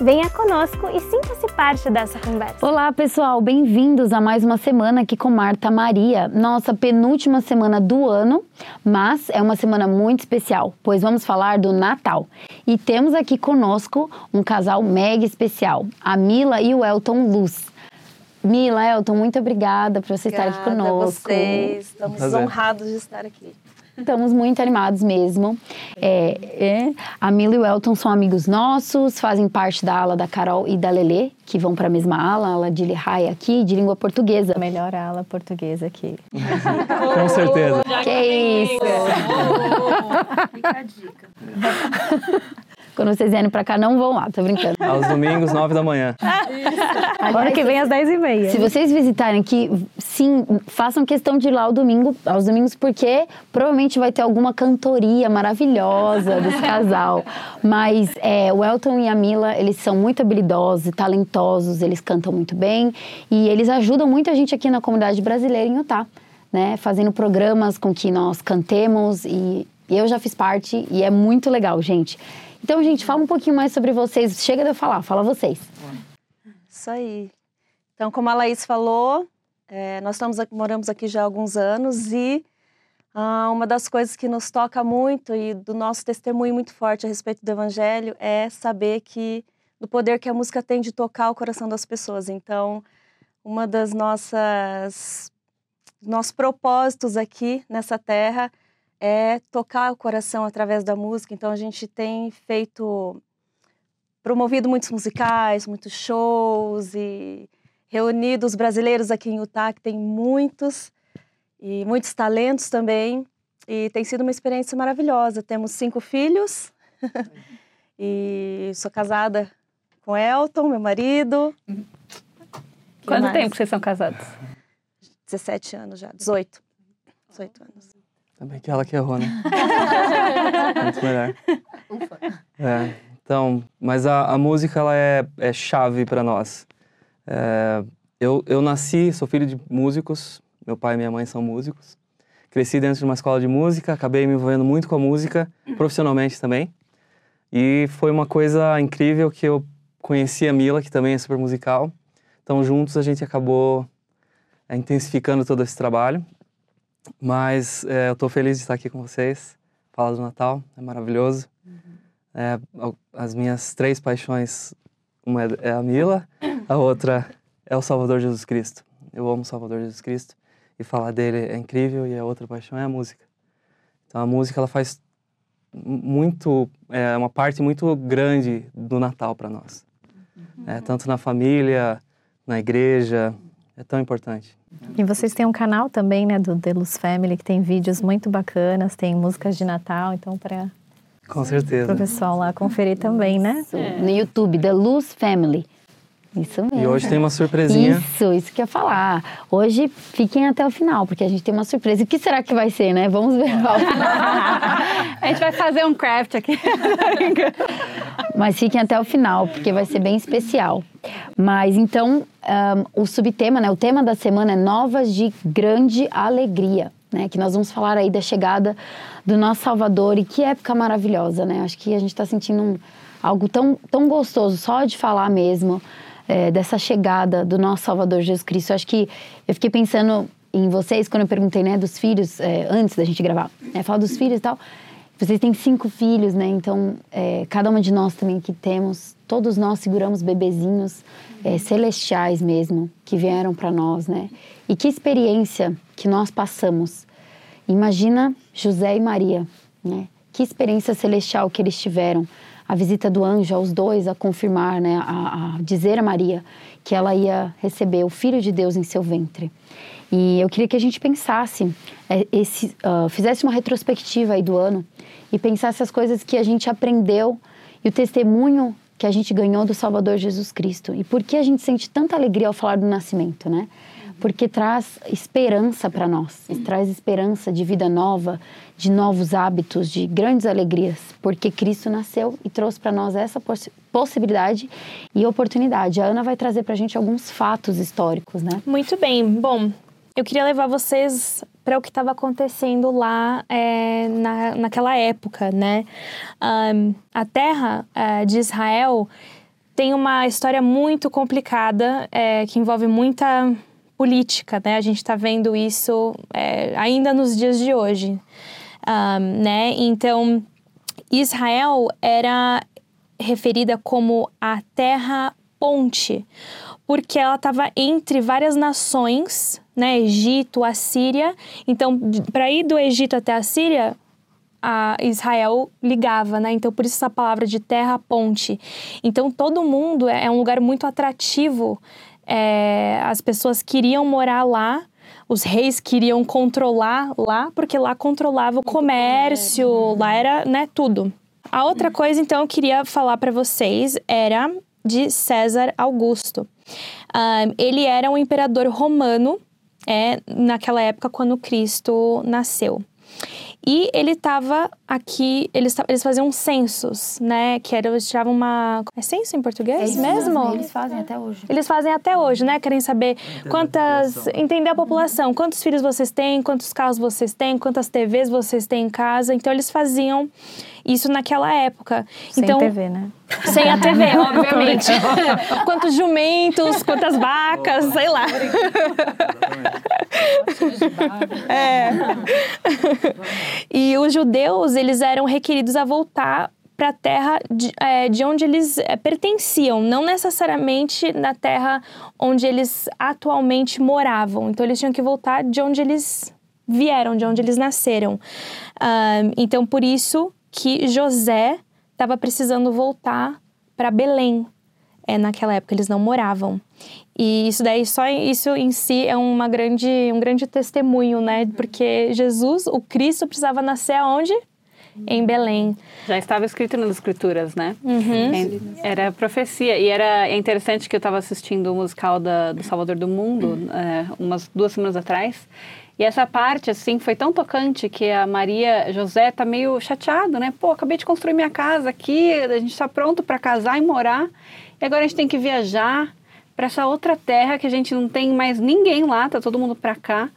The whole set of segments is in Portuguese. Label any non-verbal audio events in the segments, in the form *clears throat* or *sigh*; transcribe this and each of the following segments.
Venha conosco e sinta-se parte dessa conversa. Olá, pessoal, bem-vindos a mais uma semana aqui com Marta Maria, nossa penúltima semana do ano, mas é uma semana muito especial, pois vamos falar do Natal. E temos aqui conosco um casal mega especial, a Mila e o Elton Luz. Mila, Elton, muito obrigada por você obrigada estar aqui conosco. A vocês. Estamos Prazer. honrados de estar aqui. Estamos muito animados mesmo. É, é, a Mila e o Elton são amigos nossos, fazem parte da ala da Carol e da Lelê, que vão para a mesma ala, a ala de Lehigh aqui, de língua portuguesa. Melhor ala portuguesa aqui. *laughs* Com certeza. Que isso! Fica a dica. *laughs* Quando vocês vierem pra cá, não vão lá, tô brincando. Aos domingos, nove da manhã. *laughs* Agora que vem às dez e meia. Se vocês visitarem aqui, sim, façam questão de ir lá ao domingo, aos domingos, porque provavelmente vai ter alguma cantoria maravilhosa desse *laughs* casal. Mas é, o Elton e a Mila, eles são muito habilidosos e talentosos, eles cantam muito bem e eles ajudam muita gente aqui na comunidade brasileira em Utah. Né, fazendo programas com que nós cantemos e eu já fiz parte e é muito legal, gente. Então, gente, fala um pouquinho mais sobre vocês. Chega de eu falar, fala vocês. Isso aí. Então, como a Laís falou, é, nós estamos, moramos aqui já há alguns anos e ah, uma das coisas que nos toca muito e do nosso testemunho muito forte a respeito do Evangelho é saber que do poder que a música tem de tocar o coração das pessoas. Então, uma das nossas nossos propósitos aqui nessa terra é tocar o coração através da música. Então a gente tem feito promovido muitos musicais, muitos shows e reunido os brasileiros aqui em Utah, que tem muitos e muitos talentos também. E tem sido uma experiência maravilhosa. Temos cinco filhos *laughs* e sou casada com Elton, meu marido. Quanto tempo vocês são casados? 17 anos já, 18. 18 anos. Também que ela que errou, né? *laughs* Muito melhor. É, então, mas a, a música ela é, é chave para nós. É, eu, eu nasci, sou filho de músicos, meu pai e minha mãe são músicos. Cresci dentro de uma escola de música, acabei me envolvendo muito com a música, profissionalmente também. E foi uma coisa incrível que eu conheci a Mila, que também é super musical. Então, juntos a gente acabou é, intensificando todo esse trabalho. Mas é, eu estou feliz de estar aqui com vocês. Falar do Natal é maravilhoso. Uhum. É, as minhas três paixões, uma é, é a Mila, a outra é o Salvador Jesus Cristo. Eu amo o Salvador Jesus Cristo e falar dele é incrível e a outra paixão é a música. Então a música ela faz muito, é uma parte muito grande do Natal para nós. Uhum. É, tanto na família, na igreja, é tão importante. E vocês têm um canal também, né, do The Luz Family, que tem vídeos muito bacanas, tem músicas de Natal, então para com certeza. o pessoal lá conferir também, né? É. No YouTube, The Luz Family. Isso mesmo. E hoje tem uma surpresinha. Isso, isso que eu ia falar. Hoje fiquem até o final, porque a gente tem uma surpresa. E o que será que vai ser, né? Vamos ver. *laughs* a gente vai fazer um craft aqui. *laughs* Mas fiquem até o final, porque vai ser bem especial. Mas então, um, o subtema, né? O tema da semana é Novas de Grande Alegria. Né, que nós vamos falar aí da chegada do nosso Salvador e que época maravilhosa, né? Acho que a gente está sentindo um, algo tão, tão gostoso só de falar mesmo é, dessa chegada do nosso Salvador Jesus Cristo. Acho que eu fiquei pensando em vocês quando eu perguntei, né, dos filhos, é, antes da gente gravar, né, falar dos filhos e tal. Vocês têm cinco filhos, né? Então, é, cada uma de nós também que temos, todos nós seguramos bebezinhos é, celestiais mesmo, que vieram para nós, né? E que experiência que nós passamos. Imagina José e Maria, né? Que experiência celestial que eles tiveram a visita do anjo aos dois a confirmar, né, a, a dizer a Maria que ela ia receber o Filho de Deus em seu ventre. E eu queria que a gente pensasse, é, esse, uh, fizesse uma retrospectiva aí do ano e pensasse as coisas que a gente aprendeu e o testemunho que a gente ganhou do Salvador Jesus Cristo. E por que a gente sente tanta alegria ao falar do nascimento, né? porque traz esperança para nós, traz esperança de vida nova, de novos hábitos, de grandes alegrias, porque Cristo nasceu e trouxe para nós essa poss possibilidade e oportunidade. A Ana vai trazer para a gente alguns fatos históricos, né? Muito bem. Bom, eu queria levar vocês para o que estava acontecendo lá é, na, naquela época, né? Um, a terra é, de Israel tem uma história muito complicada é, que envolve muita política, né? A gente está vendo isso é, ainda nos dias de hoje, um, né? Então, Israel era referida como a terra ponte, porque ela estava entre várias nações, né? Egito, Assíria. Então, para ir do Egito até a Síria, a Israel ligava, né? Então, por isso essa palavra de terra ponte. Então, todo mundo é, é um lugar muito atrativo. É, as pessoas queriam morar lá, os reis queriam controlar lá, porque lá controlava o comércio, lá era, né, tudo. A outra coisa, então, eu queria falar para vocês era de César Augusto. Um, ele era um imperador romano é, naquela época quando Cristo nasceu. E ele estava aqui, eles, eles faziam censos, né? Que era, eles tiravam uma. É censo em português É mesmo? Eles fazem até hoje. Eles fazem até hoje, né? Querem saber quantas. Entender a população. Quantos filhos vocês têm, quantos carros vocês têm, quantas TVs vocês têm em casa. Então, eles faziam isso naquela época. Sem então, TV, né? Sem a TV, *laughs* obviamente. *laughs* quantos jumentos, quantas vacas, sei lá. É. E os judeus, eles eram requeridos a voltar para a terra de, é, de, onde eles é, pertenciam, não necessariamente na terra onde eles atualmente moravam. Então, eles tinham que voltar de onde eles vieram, de onde eles nasceram. Um, então, por isso que José estava precisando voltar para Belém. É, naquela época eles não moravam. E isso daí só isso em si é uma grande um grande testemunho, né? Porque Jesus, o Cristo precisava nascer aonde? Em Belém. Já estava escrito nas escrituras, né? Uhum. Era profecia. E era é interessante que eu estava assistindo o musical da, do Salvador do Mundo, é, umas duas semanas atrás. E essa parte, assim, foi tão tocante que a Maria José tá meio chateado, né? Pô, acabei de construir minha casa aqui, a gente está pronto para casar e morar. E agora a gente tem que viajar para essa outra terra que a gente não tem mais ninguém lá, tá todo mundo para cá.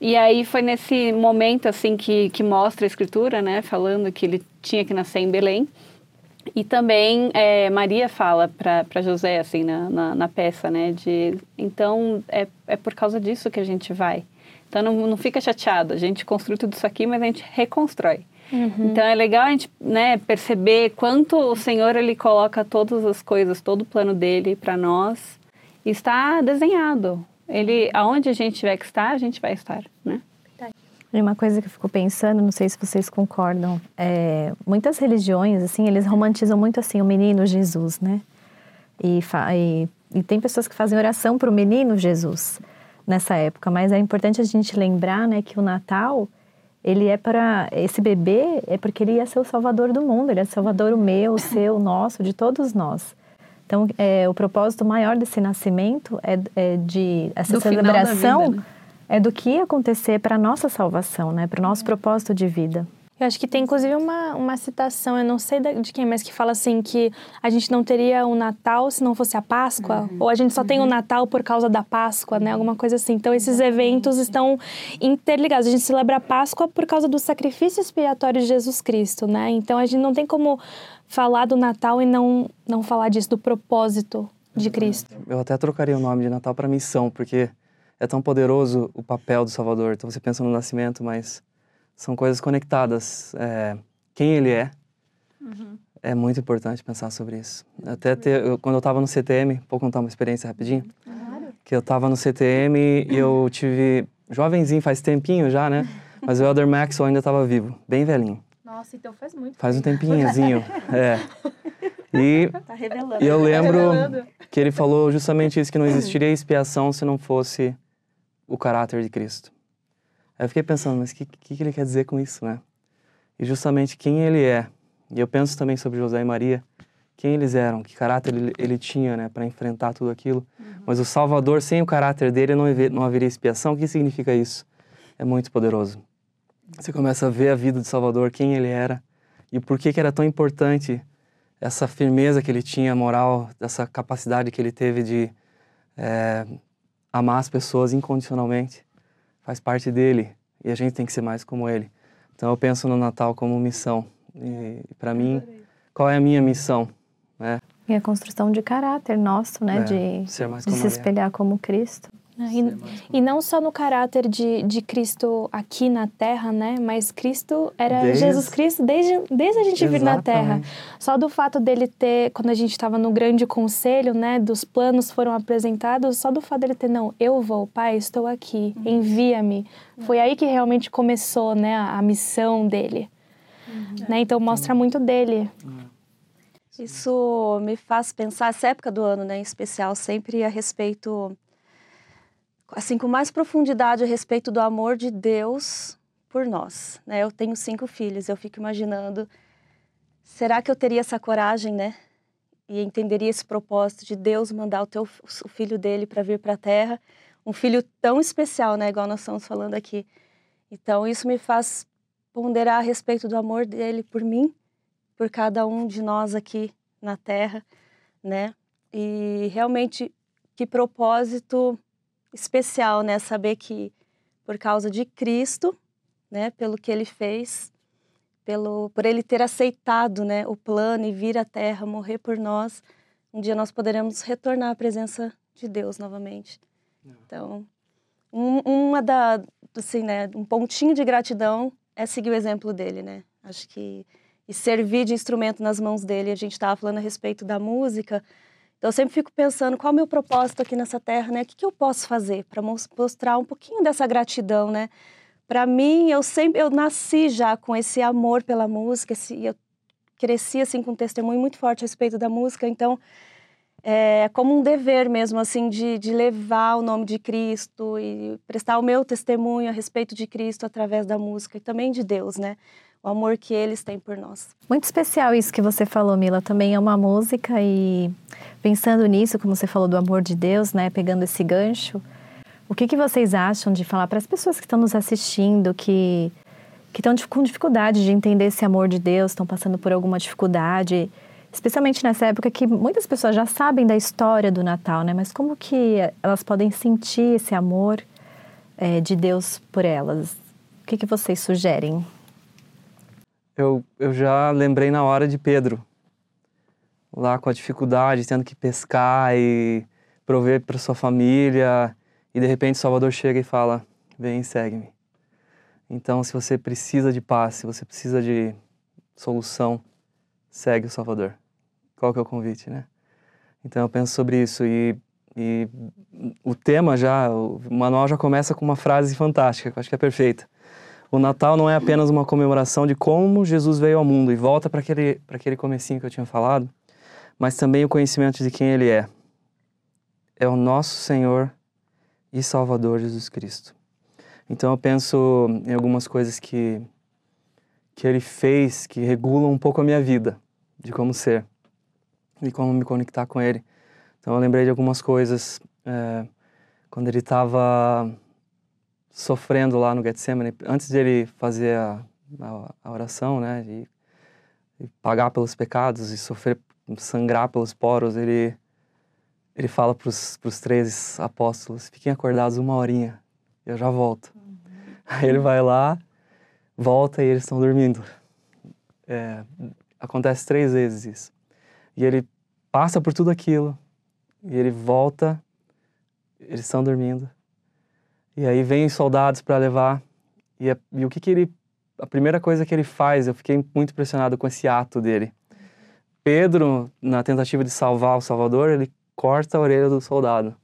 E aí foi nesse momento, assim, que, que mostra a escritura, né? Falando que ele tinha que nascer em Belém. E também é, Maria fala para José, assim, na, na, na, peça, né? De, então, é, é por causa disso que a gente vai. Então, não, não fica chateado. A gente construi tudo isso aqui, mas a gente reconstrói. Uhum. Então, é legal a gente né, perceber quanto o Senhor, Ele coloca todas as coisas, todo o plano dEle para nós. Está desenhado. Ele, aonde a gente tiver que estar, a gente vai estar, né? E uma coisa que eu fico pensando, não sei se vocês concordam, é, muitas religiões, assim, eles romantizam muito, assim, o menino Jesus, né? E, e, e tem pessoas que fazem oração para o menino Jesus nessa época, mas é importante a gente lembrar, né, que o Natal, ele é para, esse bebê é porque ele ia ser o salvador do mundo, ele é o salvador o meu, o seu, o nosso, de todos nós. Então, é, o propósito maior desse nascimento é, é de essa Do celebração vida, né? é do que ia acontecer para a nossa salvação, né? Para o nosso propósito de vida. Eu acho que tem inclusive uma, uma citação, eu não sei de quem, mas que fala assim que a gente não teria o Natal se não fosse a Páscoa, uhum. ou a gente só uhum. tem o Natal por causa da Páscoa, né? Alguma coisa assim. Então esses eventos estão interligados. A gente celebra a Páscoa por causa do sacrifício expiatório de Jesus Cristo, né? Então a gente não tem como falar do Natal e não não falar disso do propósito de Cristo. Eu até trocaria o nome de Natal para missão, porque é tão poderoso o papel do Salvador. Então você pensa no nascimento, mas são coisas conectadas. É, quem ele é, uhum. é muito importante pensar sobre isso. Até ter, eu, quando eu estava no CTM, vou contar uma experiência rapidinho. Claro. Que eu estava no CTM e eu tive jovenzinho faz tempinho já, né? Mas o Elder Maxwell ainda estava vivo, bem velhinho. Nossa, então faz muito. Faz um tempinhozinho, *laughs* é. E, tá revelando. e eu lembro tá que ele falou justamente isso, que não existiria expiação se não fosse o caráter de Cristo. Aí eu fiquei pensando, mas o que, que, que ele quer dizer com isso, né? E justamente quem ele é. E eu penso também sobre José e Maria, quem eles eram, que caráter ele, ele tinha, né, para enfrentar tudo aquilo. Mas o Salvador, sem o caráter dele, não, haver, não haveria expiação. O que significa isso? É muito poderoso. Você começa a ver a vida de Salvador, quem ele era e por que que era tão importante essa firmeza que ele tinha moral, essa capacidade que ele teve de é, amar as pessoas incondicionalmente. Faz parte dele e a gente tem que ser mais como ele. Então eu penso no Natal como missão. E, e para mim, qual é a minha missão? Né? E a construção de caráter nosso, né? É, de ser mais de se é. espelhar como Cristo. E, e não só no caráter de, de Cristo aqui na Terra, né? Mas Cristo era Desde- Jesus Cristo desde, desde a gente vir na Terra. Exatamente. Só do fato dele ter, quando a gente estava no grande conselho, né? Dos planos foram apresentados, só do fato dele ter, não, eu vou, Pai, estou aqui, envia-me. Foi aí que realmente começou, né? A, a missão dele. Né? Então mostra muito dele. Isso me faz pensar, essa época do ano, né, em especial, sempre a respeito, assim, com mais profundidade a respeito do amor de Deus por nós, né? Eu tenho cinco filhos, eu fico imaginando, será que eu teria essa coragem, né? E entenderia esse propósito de Deus mandar o teu o filho dele para vir para a Terra, um filho tão especial, né, igual nós estamos falando aqui. Então isso me faz ponderar a respeito do amor dele por mim por cada um de nós aqui na Terra, né? E realmente que propósito especial, né? Saber que por causa de Cristo, né? Pelo que Ele fez, pelo por Ele ter aceitado, né? O plano e vir à Terra morrer por nós, um dia nós poderemos retornar à presença de Deus novamente. Então, um, uma da, assim, né? Um pontinho de gratidão é seguir o exemplo dele, né? Acho que e servir de instrumento nas mãos dele. A gente estava falando a respeito da música. Então eu sempre fico pensando qual é o meu propósito aqui nessa terra, né? O que, que eu posso fazer para mostrar um pouquinho dessa gratidão, né? Para mim, eu sempre eu nasci já com esse amor pela música, esse, eu cresci assim com um testemunho muito forte a respeito da música, então é como um dever mesmo assim de, de levar o nome de Cristo e prestar o meu testemunho a respeito de Cristo através da música e também de Deus, né? O amor que eles têm por nós. Muito especial isso que você falou, Mila. Também é uma música e pensando nisso, como você falou do amor de Deus, né? Pegando esse gancho, o que, que vocês acham de falar para as pessoas que estão nos assistindo, que que estão com dificuldade de entender esse amor de Deus, estão passando por alguma dificuldade, especialmente nessa época que muitas pessoas já sabem da história do Natal, né? Mas como que elas podem sentir esse amor é, de Deus por elas? O que, que vocês sugerem? Eu, eu já lembrei na hora de Pedro, lá com a dificuldade, tendo que pescar e prover para sua família, e de repente Salvador chega e fala: Vem, segue-me. Então, se você precisa de paz, se você precisa de solução, segue o Salvador. Qual que é o convite, né? Então, eu penso sobre isso e, e o tema já, o manual já começa com uma frase fantástica, que eu acho que é perfeita. O Natal não é apenas uma comemoração de como Jesus veio ao mundo e volta para aquele, para aquele comecinho que eu tinha falado, mas também o conhecimento de quem Ele é. É o nosso Senhor e Salvador Jesus Cristo. Então eu penso em algumas coisas que, que Ele fez que regulam um pouco a minha vida, de como ser e como me conectar com Ele. Então eu lembrei de algumas coisas é, quando Ele estava sofrendo lá no Getsemane, antes de ele fazer a, a, a oração, né, de, de, pagar pelos pecados e sofrer, sangrar pelos poros, ele ele fala para os três apóstolos, fiquem acordados uma horinha, eu já volto. Uhum. Aí ele vai lá, volta e eles estão dormindo. É, acontece três vezes isso. E ele passa por tudo aquilo, e ele volta, eles estão dormindo. E aí vem soldados para levar. E, a, e o que que ele... A primeira coisa que ele faz, eu fiquei muito impressionado com esse ato dele. Pedro, na tentativa de salvar o Salvador, ele corta a orelha do soldado.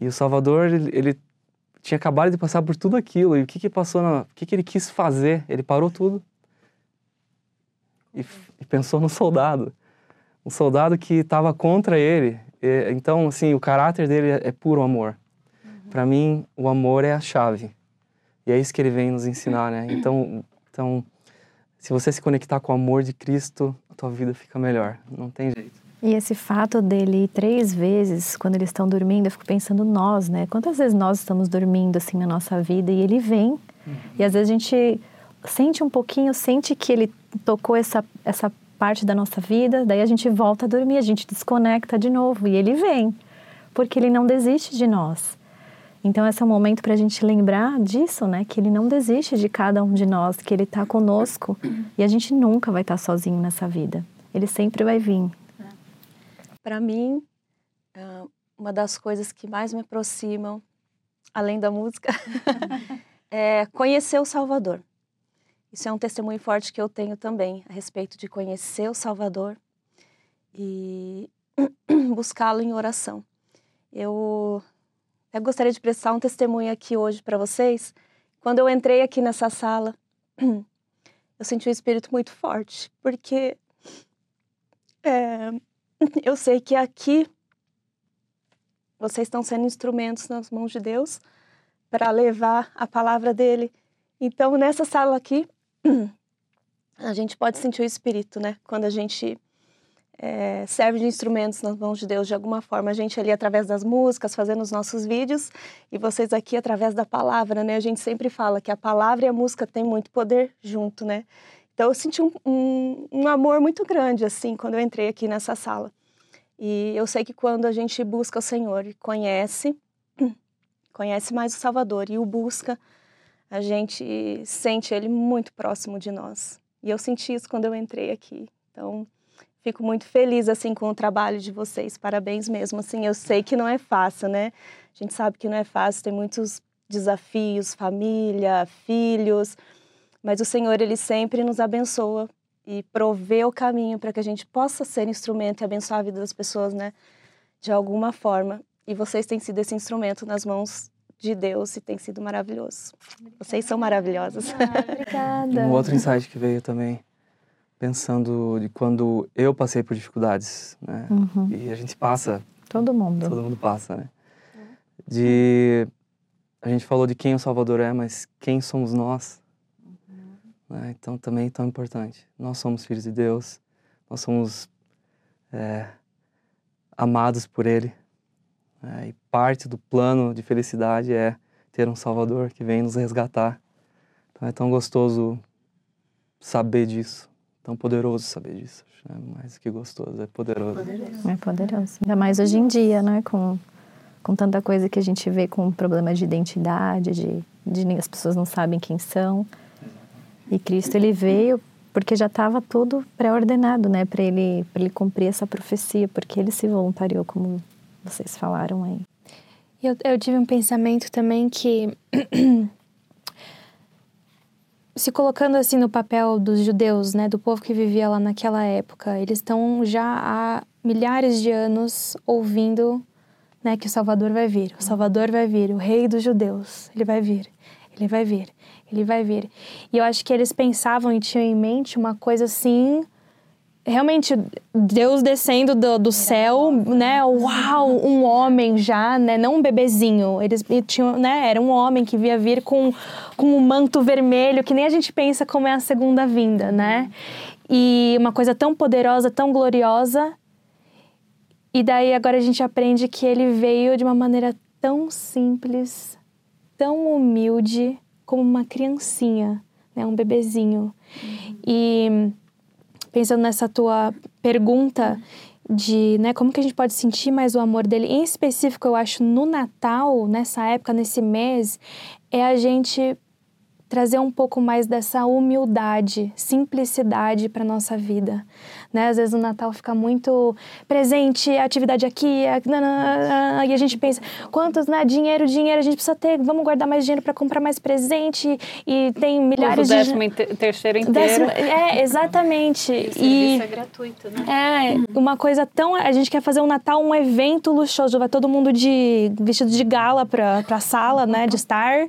E o Salvador, ele, ele tinha acabado de passar por tudo aquilo. E o que que passou na, O que que ele quis fazer? Ele parou tudo. E, e pensou no soldado. Um soldado que estava contra ele. E, então, assim, o caráter dele é, é puro amor. Para mim, o amor é a chave. E é isso que ele vem nos ensinar, né? Então, então, se você se conectar com o amor de Cristo, tua vida fica melhor. Não tem jeito. E esse fato dele ir três vezes, quando eles estão dormindo, eu fico pensando nós, né? Quantas vezes nós estamos dormindo assim na nossa vida e ele vem. Uhum. E às vezes a gente sente um pouquinho, sente que ele tocou essa, essa parte da nossa vida, daí a gente volta a dormir, a gente desconecta de novo e ele vem, porque ele não desiste de nós. Então, esse é um momento para a gente lembrar disso, né? Que ele não desiste de cada um de nós, que ele está conosco e a gente nunca vai estar tá sozinho nessa vida. Ele sempre vai vir. Para mim, ah, uma das coisas que mais me aproximam, além da música, *laughs* é conhecer o Salvador. Isso é um testemunho forte que eu tenho também a respeito de conhecer o Salvador e *clears throat* buscá-lo em oração. Eu eu gostaria de prestar um testemunho aqui hoje para vocês. Quando eu entrei aqui nessa sala, *clears throat* eu senti um espírito muito forte, porque é, *clears throat* eu sei que aqui vocês estão sendo instrumentos nas mãos de Deus para levar a palavra dele. Então, nessa sala aqui, *clears throat* a gente pode sentir o espírito, né? Quando a gente é, serve de instrumentos nas mãos de Deus de alguma forma. A gente ali através das músicas, fazendo os nossos vídeos, e vocês aqui através da palavra, né? A gente sempre fala que a palavra e a música têm muito poder junto, né? Então eu senti um, um, um amor muito grande, assim, quando eu entrei aqui nessa sala. E eu sei que quando a gente busca o Senhor e conhece, *clears throat* conhece mais o Salvador e o busca, a gente sente Ele muito próximo de nós. E eu senti isso quando eu entrei aqui. Então, Fico muito feliz assim com o trabalho de vocês. Parabéns mesmo. Assim, eu sei que não é fácil, né? A gente sabe que não é fácil, tem muitos desafios, família, filhos, mas o Senhor ele sempre nos abençoa e provê o caminho para que a gente possa ser instrumento e abençoar a vida das pessoas, né? De alguma forma. E vocês têm sido esse instrumento nas mãos de Deus e tem sido maravilhoso. Vocês são maravilhosas. Ah, obrigada. Um outro insight que veio também pensando de quando eu passei por dificuldades, né? Uhum. E a gente passa. Todo mundo. Todo mundo passa, né? De a gente falou de quem o Salvador é, mas quem somos nós? Uhum. Né? Então também é tão importante. Nós somos filhos de Deus. Nós somos é, amados por Ele. Né? E parte do plano de felicidade é ter um Salvador que vem nos resgatar. Então é tão gostoso saber disso tão poderoso saber disso. É mais que gostoso, é poderoso. É poderoso. Ainda mais hoje em dia, né? Com, com tanta coisa que a gente vê com problemas de identidade, de, de as pessoas não sabem quem são. E Cristo, ele veio porque já estava tudo pré-ordenado, né? Para ele, ele cumprir essa profecia, porque ele se voluntariou, como vocês falaram aí. Eu, eu tive um pensamento também que *clears throat* se colocando assim no papel dos judeus, né, do povo que vivia lá naquela época, eles estão já há milhares de anos ouvindo, né, que o Salvador vai vir, o Salvador vai vir, o Rei dos Judeus, ele vai vir, ele vai vir, ele vai vir. E eu acho que eles pensavam e tinham em mente uma coisa assim realmente Deus descendo do, do céu, né? Uau, um homem já, né? Não um bebezinho. Eles tinham, né? Era um homem que via vir com, com um manto vermelho, que nem a gente pensa como é a segunda vinda, né? E uma coisa tão poderosa, tão gloriosa. E daí agora a gente aprende que ele veio de uma maneira tão simples, tão humilde, como uma criancinha, né? Um bebezinho. E pensando nessa tua pergunta de, né, como que a gente pode sentir mais o amor dele, em específico, eu acho no Natal, nessa época, nesse mês, é a gente trazer um pouco mais dessa humildade, simplicidade para nossa vida, né? Às vezes o Natal fica muito presente, atividade aqui, e a gente pensa, quantos, né? Dinheiro, dinheiro, a gente precisa ter, vamos guardar mais dinheiro para comprar mais presente e tem milhares o décimo de... terceiro inteiro. Décimo, é, exatamente. *laughs* E, e é gratuito, né? É, uma coisa tão, a gente quer fazer um Natal um evento luxuoso, vai todo mundo de vestido de gala para a sala, né, de estar.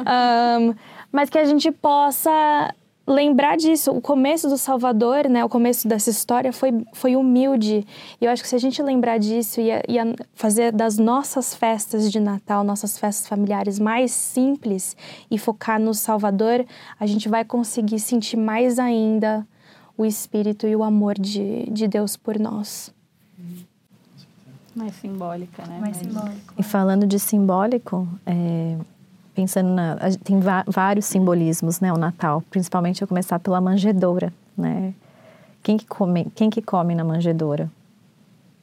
Um, mas que a gente possa lembrar disso. O começo do Salvador, né, o começo dessa história foi, foi humilde. E eu acho que se a gente lembrar disso e, e fazer das nossas festas de Natal, nossas festas familiares mais simples e focar no Salvador, a gente vai conseguir sentir mais ainda o Espírito e o amor de, de Deus por nós. Mais simbólica, né? Mais simbólico. E falando de simbólico, é, pensando na. Tem vários simbolismos, né? O Natal. Principalmente eu começar pela manjedoura, né? Quem que come, quem que come na manjedoura?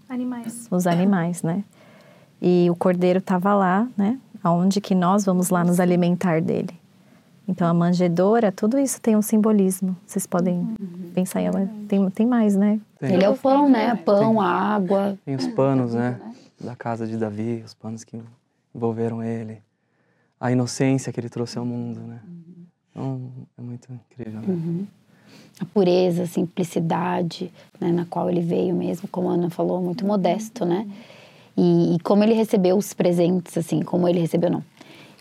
Animais. Os animais, né? E o cordeiro estava lá, né? Aonde que nós vamos lá nos alimentar dele. Então a manjedoura, tudo isso tem um simbolismo. Vocês podem uhum. pensar em tem, tem mais, né? Tem. Ele é o pão, né? Pão, tem, a água. Tem os panos, né? Da casa de Davi, os panos que envolveram ele. A inocência que ele trouxe ao mundo, né? Então é muito incrível, né? Uhum. A pureza, a simplicidade, né? Na qual ele veio mesmo, como a Ana falou, muito modesto, né? E, e como ele recebeu os presentes, assim, como ele recebeu, não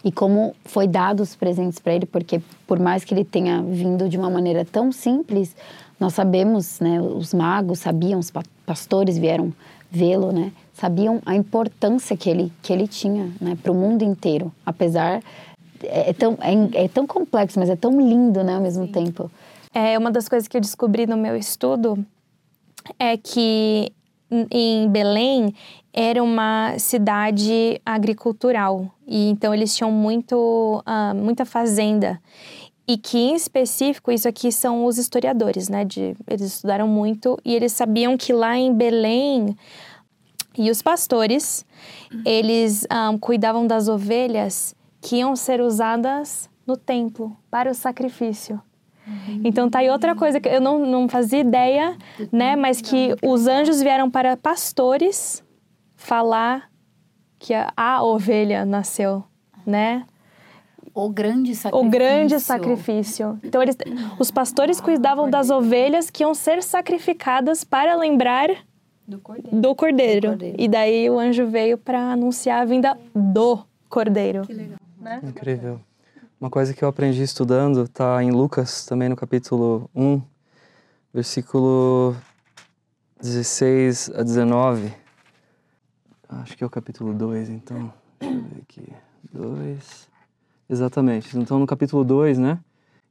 e como foi dado os presentes para ele, porque por mais que ele tenha vindo de uma maneira tão simples, nós sabemos, né, os magos sabiam, os pastores vieram vê-lo, né, sabiam a importância que ele que ele tinha, né, para o mundo inteiro, apesar é, é tão é, é, tão complexo, mas é tão lindo, né, ao mesmo Sim. tempo. É uma das coisas que eu descobri no meu estudo é que em Belém era uma cidade agricultural e então eles tinham muito uh, muita fazenda e que em específico isso aqui são os historiadores né de eles estudaram muito e eles sabiam que lá em Belém e os pastores eles um, ah, cuidavam das ovelhas que iam ser usadas no templo para o sacrifício então tá aí outra coisa que eu não, não fazia ideia, né? Mas que os anjos vieram para pastores falar que a, a ovelha nasceu, né? O grande sacrifício. O grande sacrifício. Então, eles, os pastores cuidavam das ovelhas que iam ser sacrificadas para lembrar do cordeiro. do cordeiro. Do cordeiro. E daí o anjo veio para anunciar a vinda do cordeiro. Que legal. Né? Incrível. Uma coisa que eu aprendi estudando está em Lucas, também no capítulo 1, versículo 16 a 19. Acho que é o capítulo 2, então. Deixa eu ver aqui. 2. Exatamente. Então, no capítulo 2, né?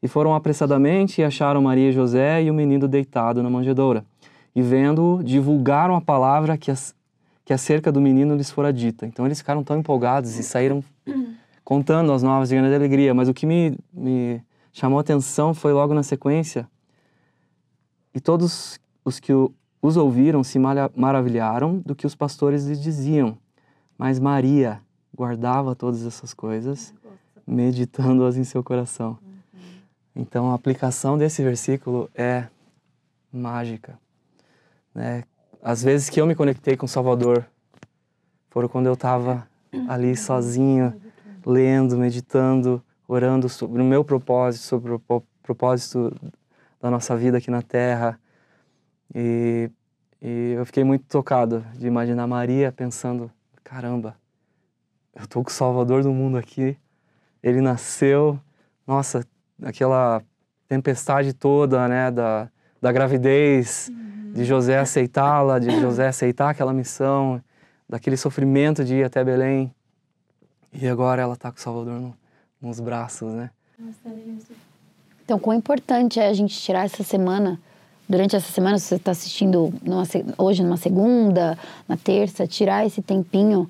E foram apressadamente e acharam Maria e José e o menino deitado na manjedoura. E vendo, divulgaram a palavra que, as, que acerca do menino lhes fora dita. Então, eles ficaram tão empolgados e saíram *clears throat* contando as novas de grande alegria. Mas o que me, me chamou a atenção foi logo na sequência. E todos os que os ouviram se maravilharam do que os pastores lhes diziam. Mas Maria guardava todas essas coisas, meditando-as em seu coração. Então a aplicação desse versículo é mágica. Né? Às vezes que eu me conectei com Salvador foram quando eu estava ali sozinho, lendo, meditando, orando sobre o meu propósito, sobre o propósito da nossa vida aqui na Terra. E, e eu fiquei muito tocado de imaginar Maria pensando: caramba, eu tô com o Salvador do mundo aqui. Ele nasceu, nossa, aquela tempestade toda, né, da, da gravidez, uhum. de José aceitá-la, de *coughs* José aceitar aquela missão, daquele sofrimento de ir até Belém. E agora ela está com o Salvador no, nos braços, né? Então, quão importante é a gente tirar essa semana, durante essa semana, se você está assistindo numa, hoje numa segunda, na terça, tirar esse tempinho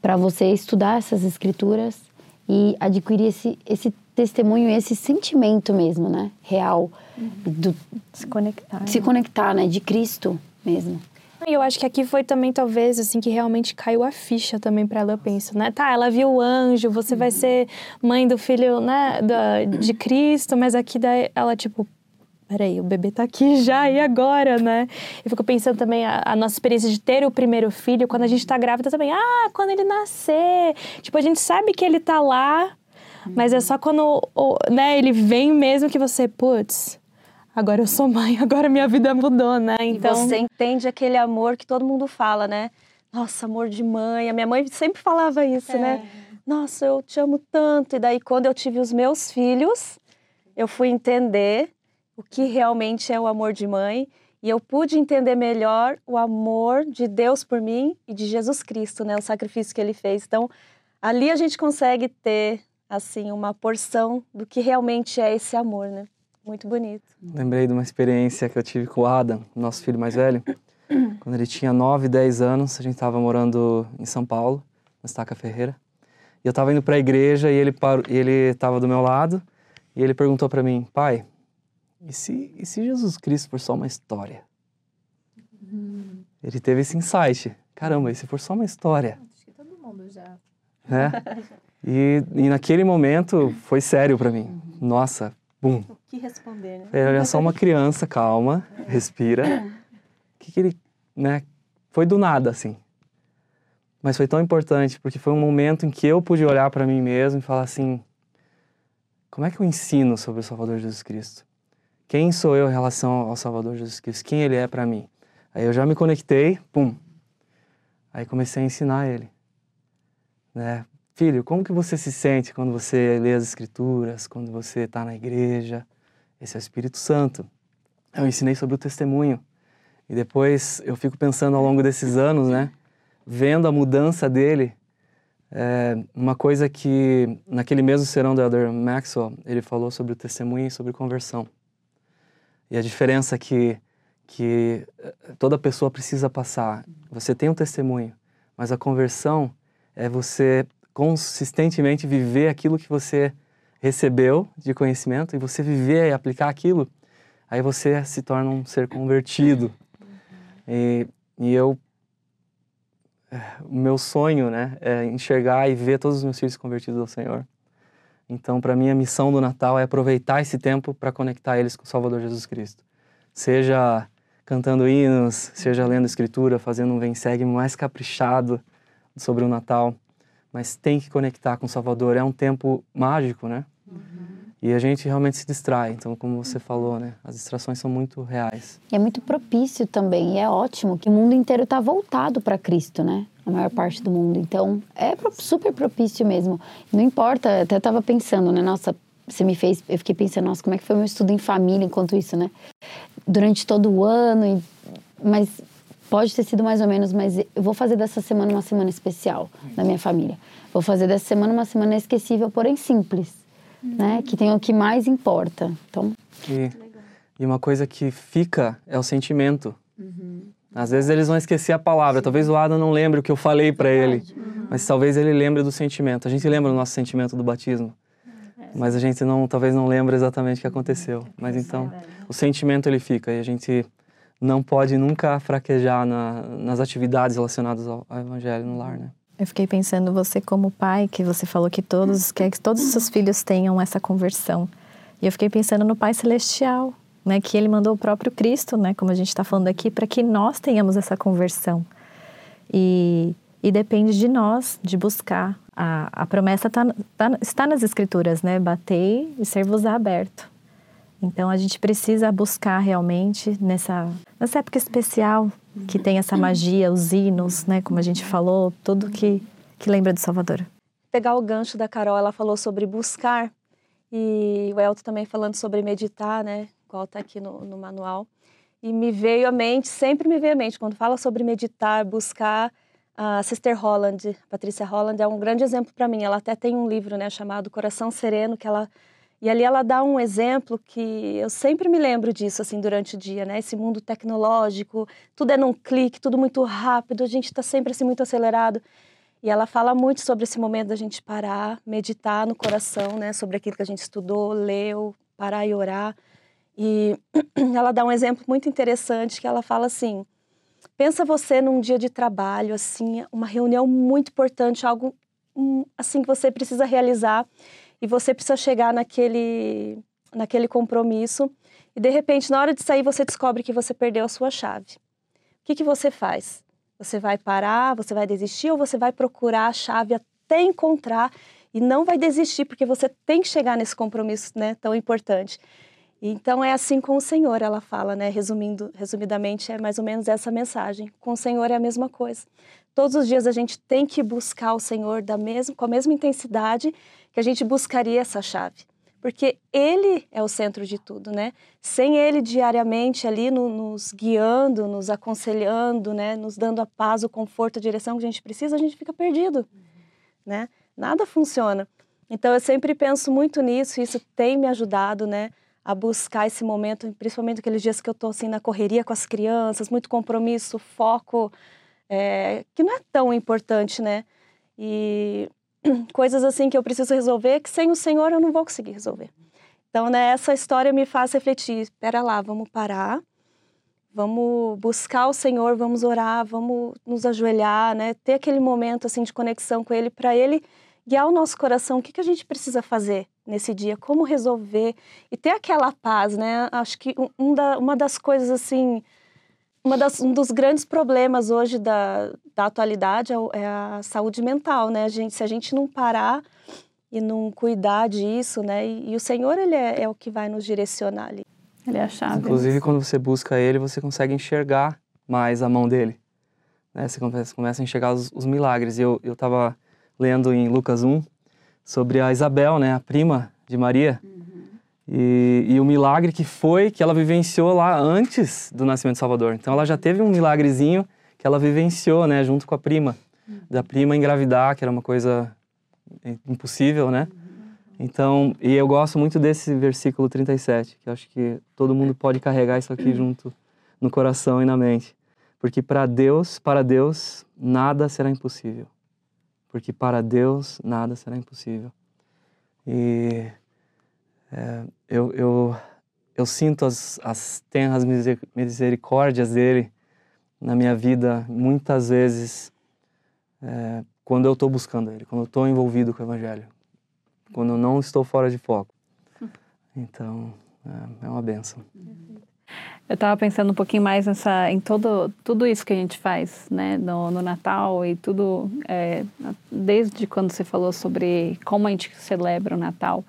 para você estudar essas escrituras e adquirir esse, esse testemunho, esse sentimento mesmo, né? Real. Uhum. Do, se conectar. Se né? conectar, né? De Cristo mesmo. E eu acho que aqui foi também, talvez, assim, que realmente caiu a ficha também para ela, eu penso, né? Tá, ela viu o anjo, você vai ser mãe do filho, né, da, de Cristo, mas aqui daí ela, tipo, peraí, o bebê tá aqui já, e agora, né? Eu fico pensando também a, a, nossa experiência de ter o primeiro filho, quando a gente tá grávida também, ah, quando ele nascer. Tipo, a gente sabe que ele tá lá, mas é só quando, né, ele vem mesmo que você, putz, agora eu sou mãe, *laughs* agora minha vida mudou, né? Então e você entende aquele amor que todo mundo fala, né? Nossa, amor de mãe. A minha mãe sempre falava isso, né? é. né? Nossa, eu te amo tanto. E daí quando eu tive os meus filhos, eu fui entender o que realmente é o amor de mãe e eu pude entender melhor o amor de Deus por mim e de Jesus Cristo, né? O sacrifício que ele fez. Então, ali a gente consegue ter assim uma porção do que realmente é esse amor, né? Muito bonito. Lembrei de uma experiência que eu tive com o Adam, nosso filho mais velho. *clears throat* Quando ele tinha 9, 10 anos, a gente estava morando em São Paulo, na Estaca Ferreira. E eu estava indo para a igreja e ele parou, e ele estava do meu lado e ele perguntou para mim, pai, e se, e se Jesus Cristo for só uma história? Ele teve esse insight. Caramba, e se for só uma história? Acho que todo mundo já. Né? E, e naquele momento foi sério para mim. Nossa, bum. O que responder, né? Ele é só uma criança, calma, respira. O que, que ele, né? Foi do nada, assim. Mas foi tão importante porque foi um momento em que eu pude olhar para mim mesmo e falar assim: como é que eu ensino sobre o Salvador Jesus Cristo? Quem sou eu em relação ao Salvador Jesus Cristo? Quem ele é para mim? Aí eu já me conectei, pum. Aí comecei a ensinar ele, né? Filho, como que você se sente quando você lê as Escrituras, quando você está na igreja? Esse é o Espírito Santo. Eu ensinei sobre o testemunho. E depois eu fico pensando ao longo desses anos, né? Vendo a mudança dele. É, uma coisa que, naquele mesmo serão do Elder Maxwell, ele falou sobre o testemunho e sobre conversão. E a diferença que, que toda pessoa precisa passar. Você tem um testemunho, mas a conversão é você consistentemente viver aquilo que você recebeu de conhecimento e você viver e aplicar aquilo, aí você se torna um ser convertido. E, e eu, o meu sonho, né, é enxergar e ver todos os meus filhos convertidos ao Senhor. Então, para mim, a missão do Natal é aproveitar esse tempo para conectar eles com o Salvador Jesus Cristo. Seja cantando hinos, seja lendo escritura, fazendo um vem segue mais caprichado sobre o Natal mas tem que conectar com o Salvador. É um tempo mágico, né? Uhum. E a gente realmente se distrai. Então, como você falou, né? As distrações são muito reais. E é muito propício também. E é ótimo que o mundo inteiro está voltado para Cristo, né? A maior parte do mundo. Então, é super propício mesmo. Não importa, até estava pensando, né? Nossa, você me fez. Eu fiquei pensando, nossa, como é que foi meu estudo em família enquanto isso, né? Durante todo o ano. E, mas Pode ter sido mais ou menos, mas eu vou fazer dessa semana uma semana especial da minha família. Vou fazer dessa semana uma semana esquecível, porém simples, uhum. né? Que tem o que mais importa. Então. E, e uma coisa que fica é o sentimento. Uhum. Às vezes eles vão esquecer a palavra. Sim. Talvez o Adam não lembre o que eu falei para ele, uhum. mas talvez ele lembre do sentimento. A gente lembra do nosso sentimento do batismo, é. mas a gente não, talvez não lembra exatamente o que aconteceu. Mas então, o sentimento ele fica e a gente não pode nunca fraquejar na, nas atividades relacionadas ao, ao, evangelho no lar, né? Eu fiquei pensando você como pai, que você falou que todos quer que todos os seus filhos tenham essa conversão. E eu fiquei pensando no Pai celestial, né, que ele mandou o próprio Cristo, né, como a gente está falando aqui, para que nós tenhamos essa conversão. E, e depende de nós de buscar. A, a promessa tá, tá, está nas Escrituras, né? Batei e ser-vos aberto. Então a gente precisa buscar realmente nessa, nessa época especial que tem essa magia, os hinos, né, como a gente falou, tudo que, que lembra de Salvador. Pegar o gancho da Carol, ela falou sobre buscar e o Elton também falando sobre meditar, né, igual está aqui no, no manual. E me veio à mente, sempre me veio à mente, quando fala sobre meditar, buscar, a Sister Holland, Patrícia Holland, é um grande exemplo para mim. Ela até tem um livro, né, chamado Coração Sereno, que ela e ali ela dá um exemplo que eu sempre me lembro disso, assim, durante o dia, né? Esse mundo tecnológico, tudo é num clique, tudo muito rápido, a gente está sempre, assim, muito acelerado. E ela fala muito sobre esse momento da gente parar, meditar no coração, né? Sobre aquilo que a gente estudou, leu, parar e orar. E *clears throat* ela dá um exemplo muito interessante que ela fala assim, pensa você num dia de trabalho, assim, uma reunião muito importante, algo, assim, que você precisa realizar e você precisa chegar naquele, naquele compromisso e de repente na hora de sair você descobre que você perdeu a sua chave. O que, que você faz? Você vai parar, você vai desistir ou você vai procurar a chave até encontrar e não vai desistir porque você tem que chegar nesse compromisso né, tão importante. Então é assim com o Senhor, ela fala, né? Resumindo, resumidamente é mais ou menos essa mensagem. Com o Senhor é a mesma coisa. Todos os dias a gente tem que buscar o Senhor da mesma, com a mesma intensidade que a gente buscaria essa chave. Porque Ele é o centro de tudo, né? Sem Ele diariamente ali no, nos guiando, nos aconselhando, né? Nos dando a paz, o conforto, a direção que a gente precisa, a gente fica perdido, né? Nada funciona. Então eu sempre penso muito nisso, isso tem me ajudado, né? a buscar esse momento, principalmente aqueles dias que eu estou assim na correria com as crianças, muito compromisso, foco, é, que não é tão importante, né? E *clears throat* coisas assim que eu preciso resolver que sem o Senhor eu não vou conseguir resolver. Então, né, essa história me faz refletir. Espera lá, vamos parar, vamos buscar o Senhor, vamos orar, vamos nos ajoelhar, né? Ter aquele momento assim de conexão com Ele para Ele guiar o nosso coração. O que, que a gente precisa fazer nesse dia? Como resolver e ter aquela paz, né? Acho que um da, uma das coisas assim uma das, um dos grandes problemas hoje da, da atualidade é, é, a saúde mental, né? A gente, se a gente não parar e não cuidar disso, né? E, e o Senhor, Ele é, é, o que vai nos direcionar ali. Ele é a chave. Inclusive, quando você busca Ele, você consegue enxergar mais a mão dele. Né? Você começa, começa a enxergar os, os milagres. Eu estava lendo em Lucas 1 sobre a Isabel, né? A prima de Maria. Uhum. E, e, o milagre que foi que ela vivenciou lá antes do nascimento de Salvador. Então ela já teve um milagrezinho que ela vivenciou, né, junto com a prima. Da prima engravidar, que era uma coisa impossível, né? Então, e eu gosto muito desse versículo 37, que acho que todo mundo pode carregar isso aqui junto no coração e na mente. Porque para Deus, para Deus, nada será impossível. Porque para Deus, nada será impossível. E é, eu, eu, eu sinto as, as tenras misericórdias dele na minha vida muitas vezes é, quando eu estou buscando ele, quando eu estou envolvido com o Evangelho, quando eu não estou fora de foco. *laughs* Então, é, é uma benção. Eu estava pensando um pouquinho mais nessa, em todo, tudo isso que a gente faz, né, no, no Natal e tudo, é, desde quando você falou sobre como a gente celebra o Natal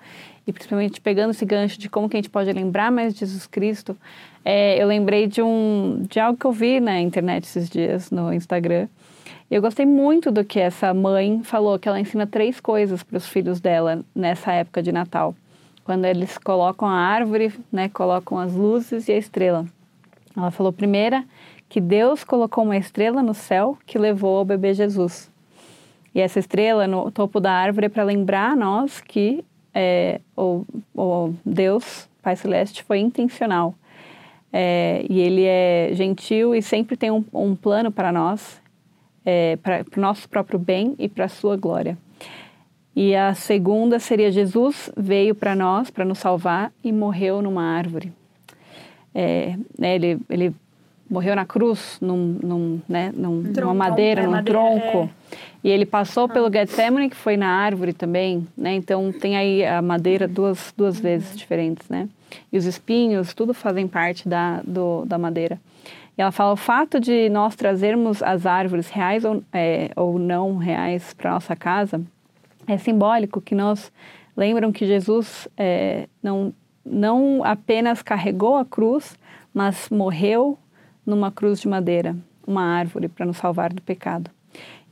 e principalmente pegando esse gancho de como que a gente pode lembrar mais de Jesus Cristo, é, eu lembrei de um de algo que eu vi na internet esses dias no Instagram. Eu gostei muito do que essa mãe falou, que ela ensina três coisas para os filhos dela nessa época de Natal quando eles colocam a árvore, né, colocam as luzes e a estrela. Ela falou primeira que Deus colocou uma estrela no céu que levou ao bebê Jesus. E essa estrela no topo da árvore é para lembrar a nós que é, o, Deus, Pai Celeste, foi intencional. É, e ele é gentil e sempre tem um, um plano para nós, é, para o nosso próprio bem e para a sua glória. E a segunda seria Jesus veio para nós, para nos salvar e morreu numa árvore. É, né, ele, ele morreu na cruz, num, num, né, num, tronco, numa madeira, é, num madeira, tronco. É. E ele passou pelo Getsemane, que foi na árvore também, né? Então tem aí a madeira duas, duas uhum. vezes diferentes, né? E os espinhos, tudo fazem parte da, do, da madeira. E ela fala, o fato de nós trazermos as árvores reais ou, é, ou não reais para nossa casa é simbólico que nós lembram que Jesus é, não, não apenas carregou a cruz, mas morreu numa cruz de madeira, uma árvore, para nos salvar do pecado.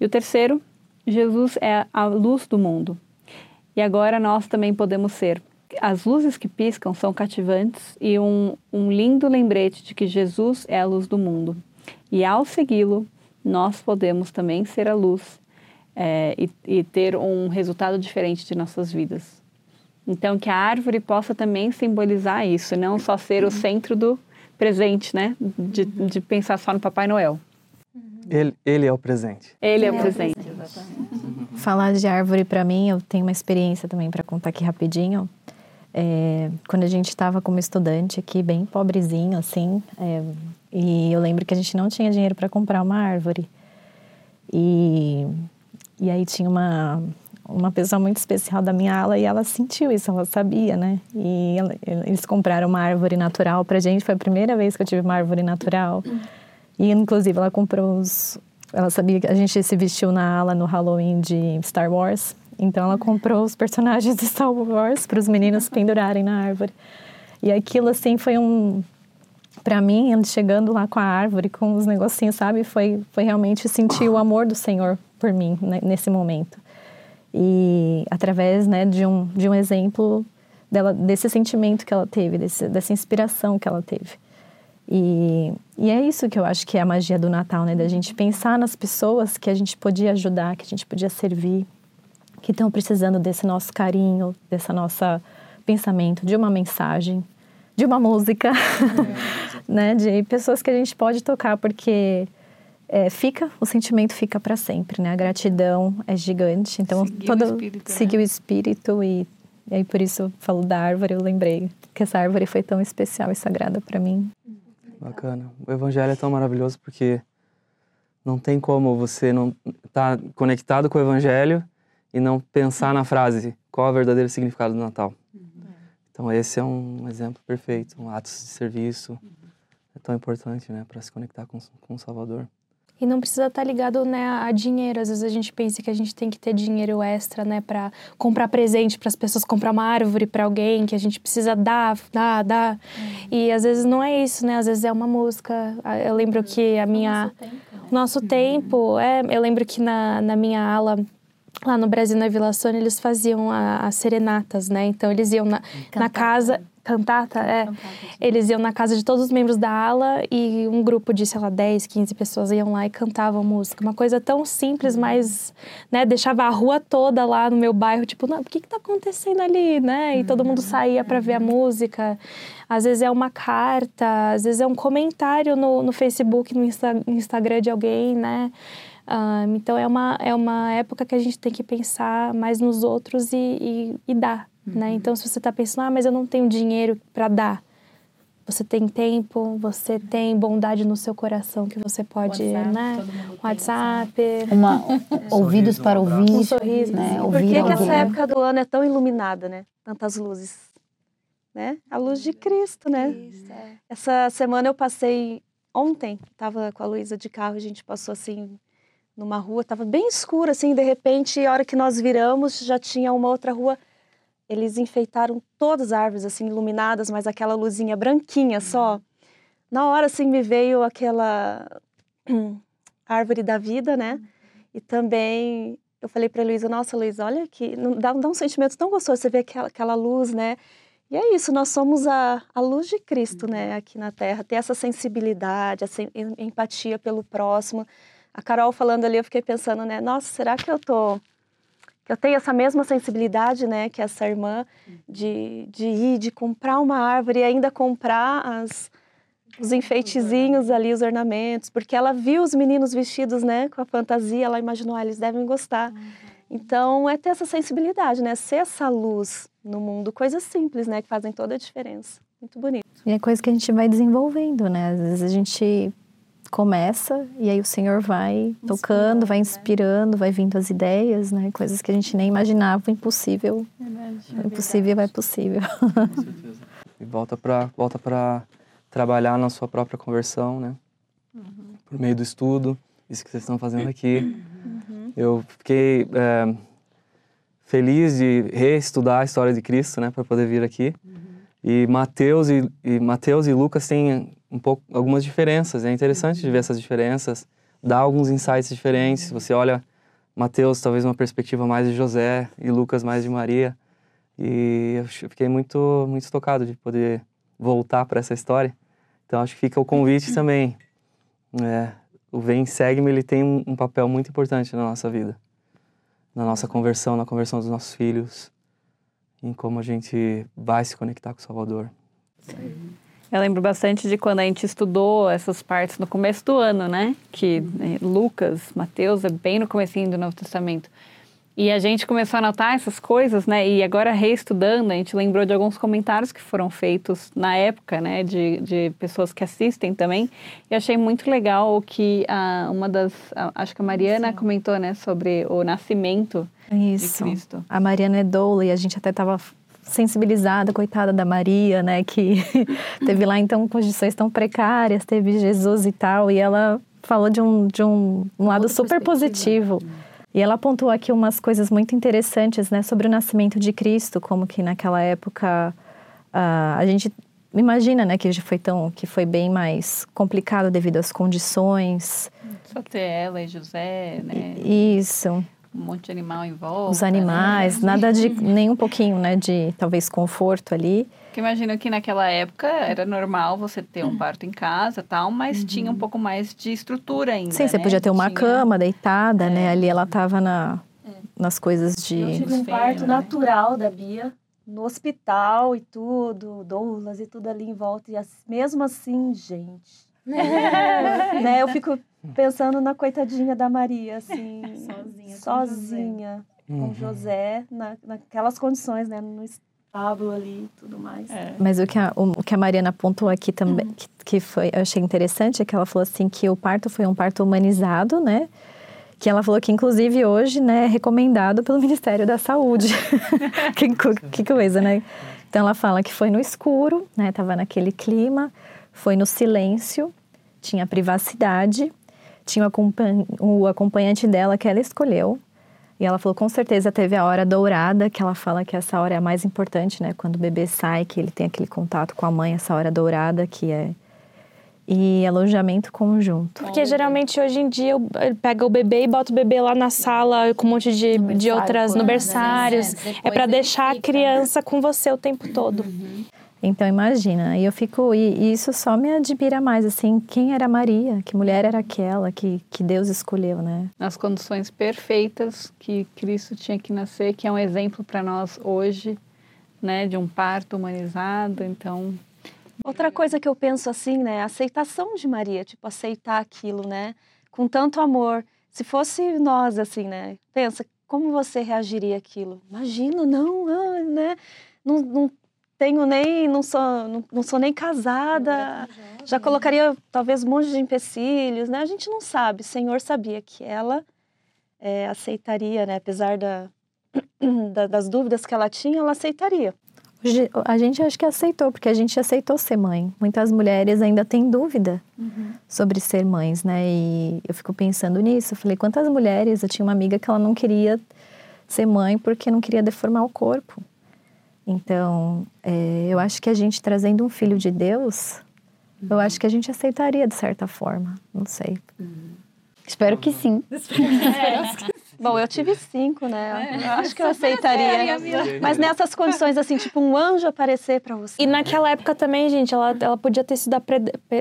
E o terceiro, Jesus é a luz do mundo. E agora nós também podemos ser. As luzes que piscam são cativantes e um, um lindo lembrete de que Jesus é a luz do mundo. E ao segui-lo, nós podemos também ser a luz é, e, e ter um resultado diferente de nossas vidas. Então, que a árvore possa também simbolizar isso, não só ser o centro do presente, né? De, de pensar só no Papai Noel. Ele, ele é o presente. Ele é o presente. Falar de árvore para mim, eu tenho uma experiência também para contar aqui rapidinho. É, quando a gente estava como estudante aqui, bem pobrezinho, assim, é, e eu lembro que a gente não tinha dinheiro para comprar uma árvore. E e aí tinha uma, uma pessoa muito especial da minha ala e ela sentiu isso, ela sabia, né? E ela, eles compraram uma árvore natural pra gente, foi a primeira vez que eu tive uma árvore natural. E inclusive ela comprou os. Ela sabia que a gente se vestiu na ala no Halloween de Star Wars, então ela comprou os personagens de Star Wars para os meninos pendurarem na árvore. E aquilo assim foi um para mim, chegando lá com a árvore, com os negocinhos, sabe, foi foi realmente sentir o amor do Senhor por mim né, nesse momento. E através né, de, um, de um exemplo dela, desse sentimento que ela teve, desse, dessa inspiração que ela teve. E, e é isso que eu acho que é a magia do Natal, né? Da gente pensar nas pessoas que a gente podia ajudar, que a gente podia servir, que estão precisando desse nosso carinho, dessa nossa pensamento, de uma mensagem, de uma música, *laughs* né? De pessoas que a gente pode tocar, porque é, fica, o sentimento fica para sempre, né? A gratidão é gigante. Então, Seguir o todo espírito, né? seguir o espírito e, e aí por isso eu falo da árvore, eu lembrei que essa árvore foi tão especial e sagrada para mim. Bacana. O evangelho é tão maravilhoso porque não tem como você não estar conectado com o evangelho e não pensar na frase qual é o verdadeiro significado do Natal. Então esse é um exemplo perfeito, um ato de serviço. É tão importante, né, para se conectar com, com o Salvador. E não precisa estar ligado né, a dinheiro. Às vezes a gente pensa que a gente tem que ter dinheiro extra, né, para comprar presente para as pessoas, comprar uma árvore para alguém, que a gente precisa dar, dar, dar. E às vezes não é isso, né? Às vezes é uma música. Ah, Eu lembro que a minha nosso tempo, é, eu lembro que na, na minha ala lá no Brasil na Vila Sônia eles faziam as serenatas, né? Então eles iam na, na casa cantata, é. Eles iam na casa de todos os membros da ala e um grupo de, sei lá, 10, 15 pessoas iam lá e cantavam música. Uma coisa tão simples, mas, né, deixava a rua toda lá no meu bairro, tipo, não, o que que tá acontecendo ali, né? E todo mundo saía para ver a música. Às vezes é uma carta, às vezes é um comentário no, no Facebook, no Insta- Instagram de alguém, né? Ah, então é uma, é uma época que a gente tem que pensar mais nos outros e, e, e dar, né? Então se você está pensando, ah, mas eu não tenho dinheiro para dar, você tem tempo, você tem bondade no seu coração que você pode, WhatsApp, né? WhatsApp, Uma, *laughs* ouvidos para ouvir. um sorriso. Né? Por que, que essa época do ano é tão iluminada, né? Tantas luzes. Né? A luz de Cristo, né? Essa semana eu passei ontem, estava com a Luísa de carro, a gente passou assim numa rua, estava bem escura assim, de repente, a hora que nós viramos, já tinha uma outra rua. Eles enfeitaram todas as árvores assim iluminadas, mas aquela luzinha branquinha só. Na hora assim me veio aquela *clears throat* árvore da vida, né? E também eu falei para Luísa, nossa, Luísa, olha que dá, dá um sentimento tão gostoso você ver aquela, aquela luz, né? E é isso, nós somos a, a luz de Cristo, né, aqui na Terra. Ter essa sensibilidade, essa em- empatia pelo próximo. A Carol falando ali, eu fiquei pensando, né, nossa, será que eu tô... eu tenho essa mesma sensibilidade, né, que essa irmã, de, de ir, de comprar uma árvore e ainda comprar as, os enfeitezinhos ali, os ornamentos, porque ela viu os meninos vestidos, né, com a fantasia, ela imaginou, ah, eles devem gostar. Então, é ter essa sensibilidade, né, ser essa luz no mundo, coisas simples, né, que fazem toda a diferença. Muito bonito. E é coisa que a gente vai desenvolvendo, né? Às vezes a gente começa e aí o Senhor vai tocando, vai inspirando, vai vindo as ideias, né? Coisas que a gente nem imaginava, impossível. O impossível é possível. *laughs* E volta para volta para trabalhar na sua própria conversão, né? Por meio do estudo, isso que vocês estão fazendo aqui. Eu fiquei é, feliz de reestudar a história de Cristo, né, para poder vir aqui. E Mateus e, e Mateus e Lucas têm um pouco algumas diferenças. É interessante de ver essas diferenças, dar alguns insights diferentes. Você olha Mateus talvez uma perspectiva mais de José e Lucas mais de Maria. E eu fiquei muito muito tocado de poder voltar para essa história. Então acho que fica o convite também. É, o Vem Segue-me ele tem um, um papel muito importante na nossa vida, na nossa conversão, na conversão dos nossos filhos, em como a gente vai se conectar com o Salvador. Eu lembro bastante de quando a gente estudou essas partes no começo do ano, né? Que eh, Lucas, Mateus, é bem no comecinho do Novo Testamento. E a gente começou a anotar essas coisas, né? E agora, reestudando, a gente lembrou de alguns comentários que foram feitos na época, né? De, de pessoas que assistem também. E achei muito legal o que ah, uma das... ah, acho que a Mariana comentou, né? Sobre o nascimento Isso. de Cristo. A Mariana é doula e a gente até estava sensibilizada, coitada da Maria, né, que *laughs* teve lá então condições tão precárias, teve Jesus e tal, e ela falou de um, de um, um lado Outra super positivo. E ela apontou aqui umas coisas muito interessantes, né, sobre o nascimento de Cristo, como que naquela época ah, a gente imagina, né, que foi tão, que foi bem mais complicado devido às condições. Só ter ela e José, né? Isso. Um monte de animal em volta. Os animais, nada de *laughs* nem um pouquinho, né, de talvez conforto ali. Porque imagino que naquela época era normal você ter um parto em casa tal, mas tinha um pouco mais de estrutura ainda. Sim, você né? podia ter uma Tinha- cama deitada, né? Ali ela tava na, nas coisas de. Eu tive um parto natural da Bia no hospital e tudo, doulas e tudo ali em volta. E as, mesmo assim, gente. *laughs* né, eu fico pensando na coitadinha da Maria, assim. Sozinha. *laughs* Sozinha. Com José, na, naquelas condições, né? No estábulo ali e tudo mais. É. Mas o que, a, o, que a Mariana pontuou aqui também, que, que foi, eu achei interessante, é que ela falou assim que o parto foi um parto humanizado, né? Que ela falou que, inclusive, hoje, né, é recomendado pelo *laughs* Ministério da Saúde. *laughs* que, que coisa, né? Então, ela fala que foi no escuro, né? Tava naquele clima, foi no silêncio, tinha privacidade, tinha o, acompanh o acompanhante dela que ela escolheu. E ela falou, com certeza teve a hora dourada, que ela fala que essa hora é a mais importante, né? Quando o bebê sai, que ele tem aquele contato com a mãe, essa hora dourada, que é e alojamento conjunto. Porque geralmente hoje em dia pega o bebê e bota o bebê lá na sala com um monte de, de outras né? no berçários. É, É pra ele deixar a fica, criança com você o tempo todo. Então imagina, e eu fico e, e isso só me admira mais assim, quem era Maria, que mulher era aquela que, que Deus escolheu, né? Nas condições perfeitas que Cristo tinha que nascer, que é um exemplo para nós hoje, né? De um parto humanizado. Então, Outra coisa que eu penso assim, né? A aceitação de Maria, tipo, aceitar aquilo, né? Com tanto amor. Se fosse nós, assim, né? Pensa, como você reagiria àquilo? Imagina, não, ah, né? Não, não tenho nem, não sou, não, não sou nem casada. Já colocaria talvez um monte de empecilhos, né? A gente não sabe. O Senhor sabia que ela eh, aceitaria, né? Apesar da, *clears throat* da- das dúvidas que ela tinha, ela aceitaria. Hoje, A gente acho que aceitou, porque a gente aceitou ser mãe. Muitas mulheres ainda têm dúvida sobre ser mães, né? E eu fico pensando nisso. Eu falei, quantas mulheres? Eu tinha uma amiga que ela não queria ser mãe porque não queria deformar o corpo. Então, é, eu acho que a gente trazendo um filho de Deus, eu acho que a gente aceitaria de certa forma. Não sei. Espero que sim. *laughs* Bom, eu tive cinco, né? Eu acho que eu aceitaria. Mas nessas condições, assim, tipo um anjo aparecer pra você. E naquela época também, gente, ela, ela podia ter sido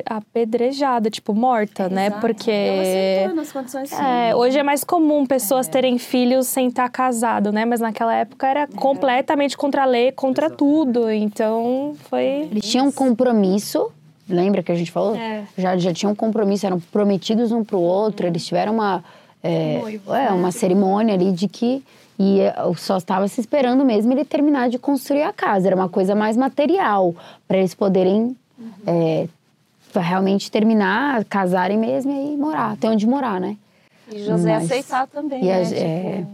apedrejada, tipo, morta, né? Porque. Ela aceitou nas condições. É, hoje é mais comum pessoas terem filhos sem estar casado, né? Mas naquela época era completamente contra a lei, contra tudo. Então foi. Eles tinham um compromisso, lembra que a gente falou? É. Já, já tinham um compromisso, eram prometidos um pro outro, eles tiveram uma, é, é, uma cerimônia ali de que e é, só estava se esperando mesmo ele terminar de construir a casa. Era uma coisa mais material, para eles poderem é, pra realmente terminar, casarem mesmo e aí morar, ter onde morar, né? E José Mas- aceitar também, e a- né? Tipo, é.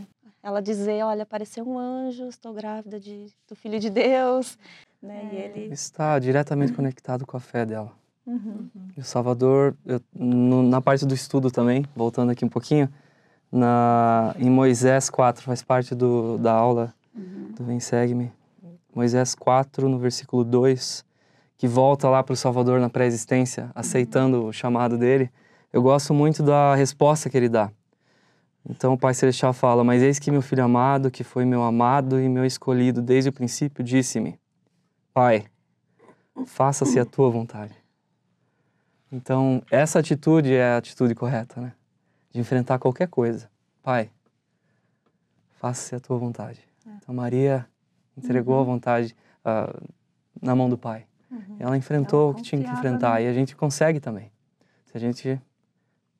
Ela dizer, olha, apareceu um anjo, estou grávida de, do filho de Deus. Né? E ele... Está diretamente conectado com a fé dela. E o Salvador, eu- no- na parte do estudo também, voltando aqui um pouquinho, na, em Moisés 4, faz parte do, da aula do Vem Segue-me. Moisés 4, no versículo 2, que volta lá para o Salvador na pré-existência, aceitando o chamado dele. Eu gosto muito da resposta que ele dá. Então o Pai Celestial fala: Mas eis que meu filho amado, que foi meu amado e meu escolhido desde o princípio, disse-me: Pai, faça-se a tua vontade. Então, essa atitude é a atitude correta, né? De enfrentar qualquer coisa. Pai, faça-se a tua vontade. Então, Maria entregou a vontade ah, na mão do Pai. Ela enfrentou Ela o que tinha que enfrentar. E a gente consegue também. Se a gente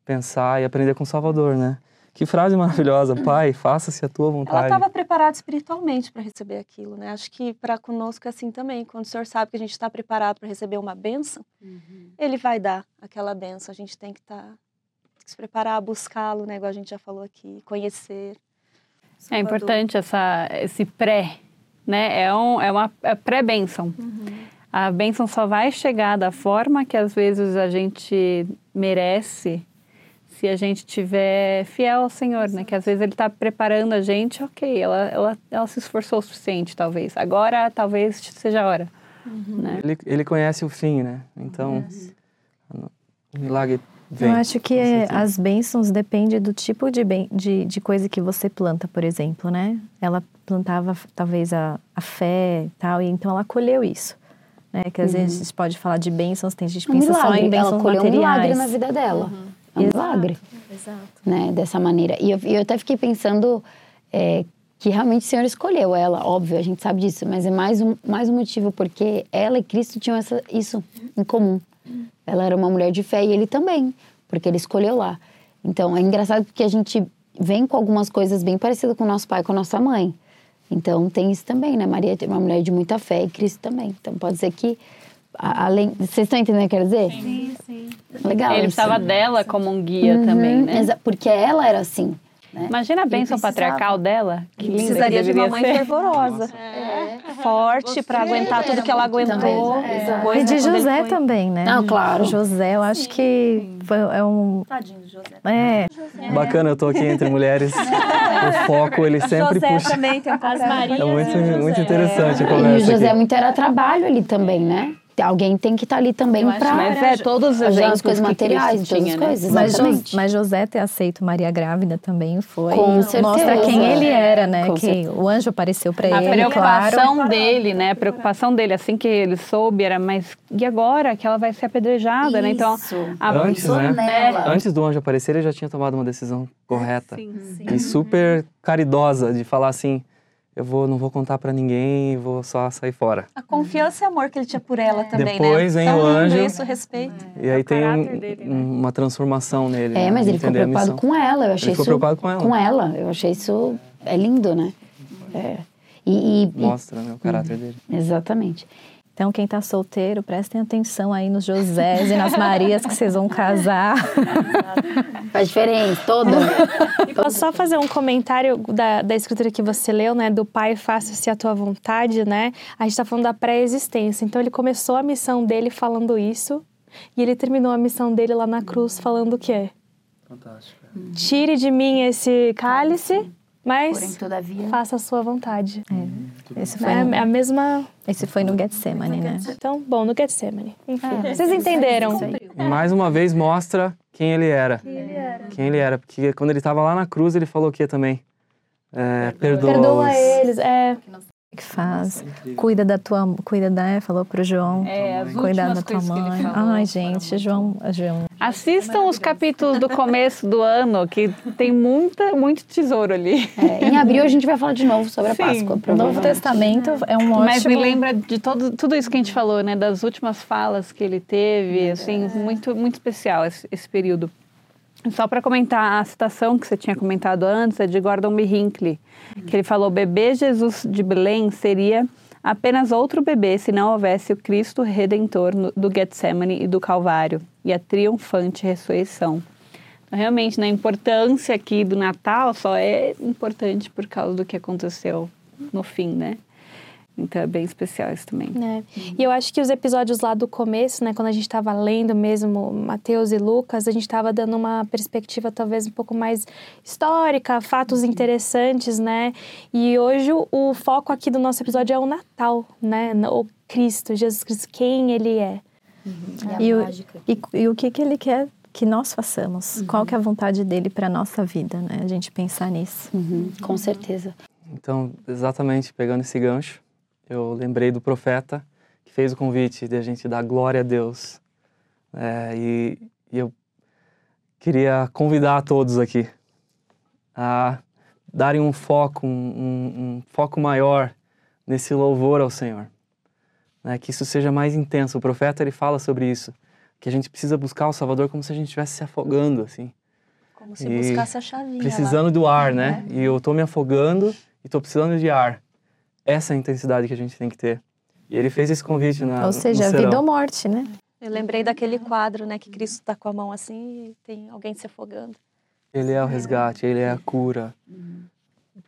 pensar e aprender com o Salvador, né? Que frase maravilhosa. Pai, faça-se a tua Ela vontade. estava preparada espiritualmente para receber aquilo, né? Acho que para conosco é assim também. Quando o Senhor sabe que a gente está preparado para receber uma bênção, Ele vai dar aquela bênção. A gente tem que estar se preparar, buscá-lo, né? Igual a gente já falou aqui, conhecer. é importante essa, esse pré, né? É, um, é uma é pré-bênção. A bênção só vai chegar da forma que às vezes a gente merece se a gente tiver fiel ao Senhor, né? Que às vezes Ele está preparando a gente, ok, ela, ela, ela se esforçou o suficiente, talvez. Agora, talvez seja a hora. Né? Ele, ele conhece o fim, né? Então, o milagre vem. Eu acho que as bênçãos dependem do tipo de, bem, de, de coisa que você planta, por exemplo, né? Ela plantava talvez a, a fé e tal, e então ela colheu isso. Né? Que às vezes a gente pode falar de bênçãos, tem gente que Um pensa só em milagre. Ela bênçãos colheu um milagre materiais. na vida dela. É um Exato, milagre. Exato. né, dessa maneira. E eu, e eu até fiquei pensando é, que realmente o Senhor escolheu ela, óbvio, a gente sabe disso, mas é mais um, mais um motivo porque ela e Cristo tinham essa, isso em comum. Ela era uma mulher de fé e ele também, porque ele escolheu lá. Então é engraçado porque a gente vem com algumas coisas bem parecidas com o nosso pai, com a nossa mãe. Então tem isso também, né? Maria é uma mulher de muita fé e Cristo também. Então pode ser que além, vocês estão entendendo o que eu quero dizer? Sim, sim. Legal. Ele isso. precisava dela como um guia Uhum, também, né? exa- Porque ela era assim. Né? Imagina a bênção patriarcal dela. Que linda Precisaria que de uma mãe ser. fervorosa. Forte para aguentar tudo que ela aguentou. Depois, E de né, José foi- também, né? Não, claro. José, eu acho que foi, é um. Tadinho do José. É, Bacana, eu tô aqui entre mulheres. *laughs* o foco, ele sempre José puxa. também tem um pouco. É muito, muito interessante a E o conversa José aqui. muito era trabalho ali também, né? Alguém tem que estar ali também para Mas é, todos os fazer exemplos as coisas que materiais, Cristo todas tinha, as né? coisas. mas, mas José ter aceito Maria grávida também foi. Com Mostra quem ele era, né? Com que certeza. o anjo apareceu para A ele, preocupação claro. dele, né? A preocupação dele, assim que ele soube, era, mas e agora que ela vai ser apedrejada, né? Então, a, Antes, né? Antes do anjo aparecer, ele já tinha tomado uma decisão correta. Sim, sim. E super caridosa de falar assim: eu vou, não vou contar pra ninguém, vou só sair fora. A confiança e amor que ele tinha por ela também, Depois né? vem Tão o anjo. Isso, respeito. E aí tem um- dele, né? um- uma transformação nele. É, né, mas de ele ficou preocupado com ela. Eu achei ficou isso. preocupado com ela. Com ela. Eu achei isso. É lindo, né? É. E, e- e- Mostra né, o caráter dele. exatamente. Então, quem tá solteiro, prestem atenção aí nos Josés e nas Marias que vocês vão casar. *laughs* Faz diferença, toda. E posso só fazer um comentário da, da escritura que você leu, né? Do Pai, faça-se a tua vontade, né? A gente tá falando da pré-existência. Então, ele começou a missão dele falando isso. E ele terminou a missão dele lá na cruz falando o quê? Fantástico. Tire de mim esse cálice, mas todavia. faça a sua vontade. Esse foi, É no, a mesma... esse foi no Getsemane, né? Então, bom, no Getsemane. Enfim, vocês entenderam. Mais uma vez mostra quem ele era. Quem ele era. Porque quando ele estava lá na cruz, ele falou o que também? É, perdoa, Perdoa os- eles, é... Que faz. Cuida da tua. Cuida da. é, Falou pro João. É, Cuidar da tua mãe. falou Ai, gente, João. João. Assistam os capítulos do começo do ano, que tem muita, muito tesouro ali. É, em abril a gente vai falar de novo sobre a Sim. Páscoa. O Novo. Testamento é um ótimo. Mas me lembra de todo, tudo isso que a gente falou, né? Das últimas falas que ele teve, assim, muito, muito especial esse, esse período. Só para comentar, a citação que você tinha comentado antes é de Gordon B. Hinckley, que ele falou: bebê Jesus de Belém seria apenas outro bebê se não houvesse o Cristo Redentor do Getsemane e do Calvário e a triunfante ressurreição. Então, realmente, na importância aqui do Natal só é importante por causa do que aconteceu no fim, né? Então é bem especial isso também. né? E eu acho que os episódios lá do começo, né, quando a gente estava lendo mesmo Mateus e Lucas, a gente estava dando uma perspectiva talvez um pouco mais histórica, fatos interessantes, né? E hoje o, foco aqui do nosso episódio é o Natal, né? O Cristo, Jesus Cristo, quem ele é. E o, e, e o que, que ele quer que nós façamos? Qual que é a vontade dele para nossa vida, né? A gente pensar nisso. Uhum, com certeza. Então, exatamente pegando esse gancho, eu lembrei do profeta que fez o convite de a gente dar glória a Deus. É, e, e eu queria convidar a todos aqui a darem um foco, um, um- um foco maior nesse louvor ao Senhor. Né? Que isso seja mais intenso. O profeta ele fala sobre isso, que a gente precisa buscar o Salvador como se a gente estivesse se afogando, assim Como se E buscasse a chavinha lá. precisando do ar, né? E eu tô me afogando e tô precisando de ar. Essa é a intensidade que a gente tem que ter. E ele fez esse convite na Ou seja, vida ou morte, né? Eu lembrei daquele quadro, né? Que Cristo está com a mão assim e tem alguém se afogando. Ele é o resgate, ele é a cura.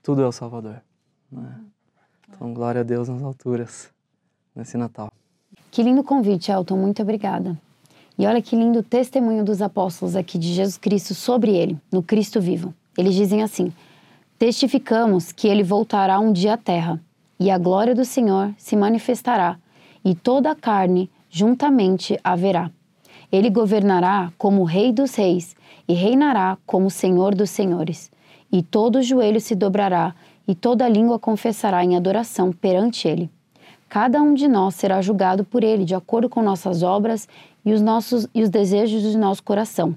Tudo é o Salvador. né? Então, glória a Deus nas alturas, nesse Natal. Que lindo convite, Elton. Muito obrigada. E olha que lindo testemunho dos apóstolos aqui de Jesus Cristo sobre ele, no Cristo vivo. Eles dizem assim: Testificamos que ele voltará um dia à terra, e a glória do Senhor se manifestará, e toda a carne juntamente haverá. Ele governará como Rei dos Reis e reinará como Senhor dos Senhores. E todo joelho se dobrará e toda língua confessará em adoração perante ele. Cada um de nós será julgado por ele de acordo com nossas obras e os nossos e os desejos do nosso coração.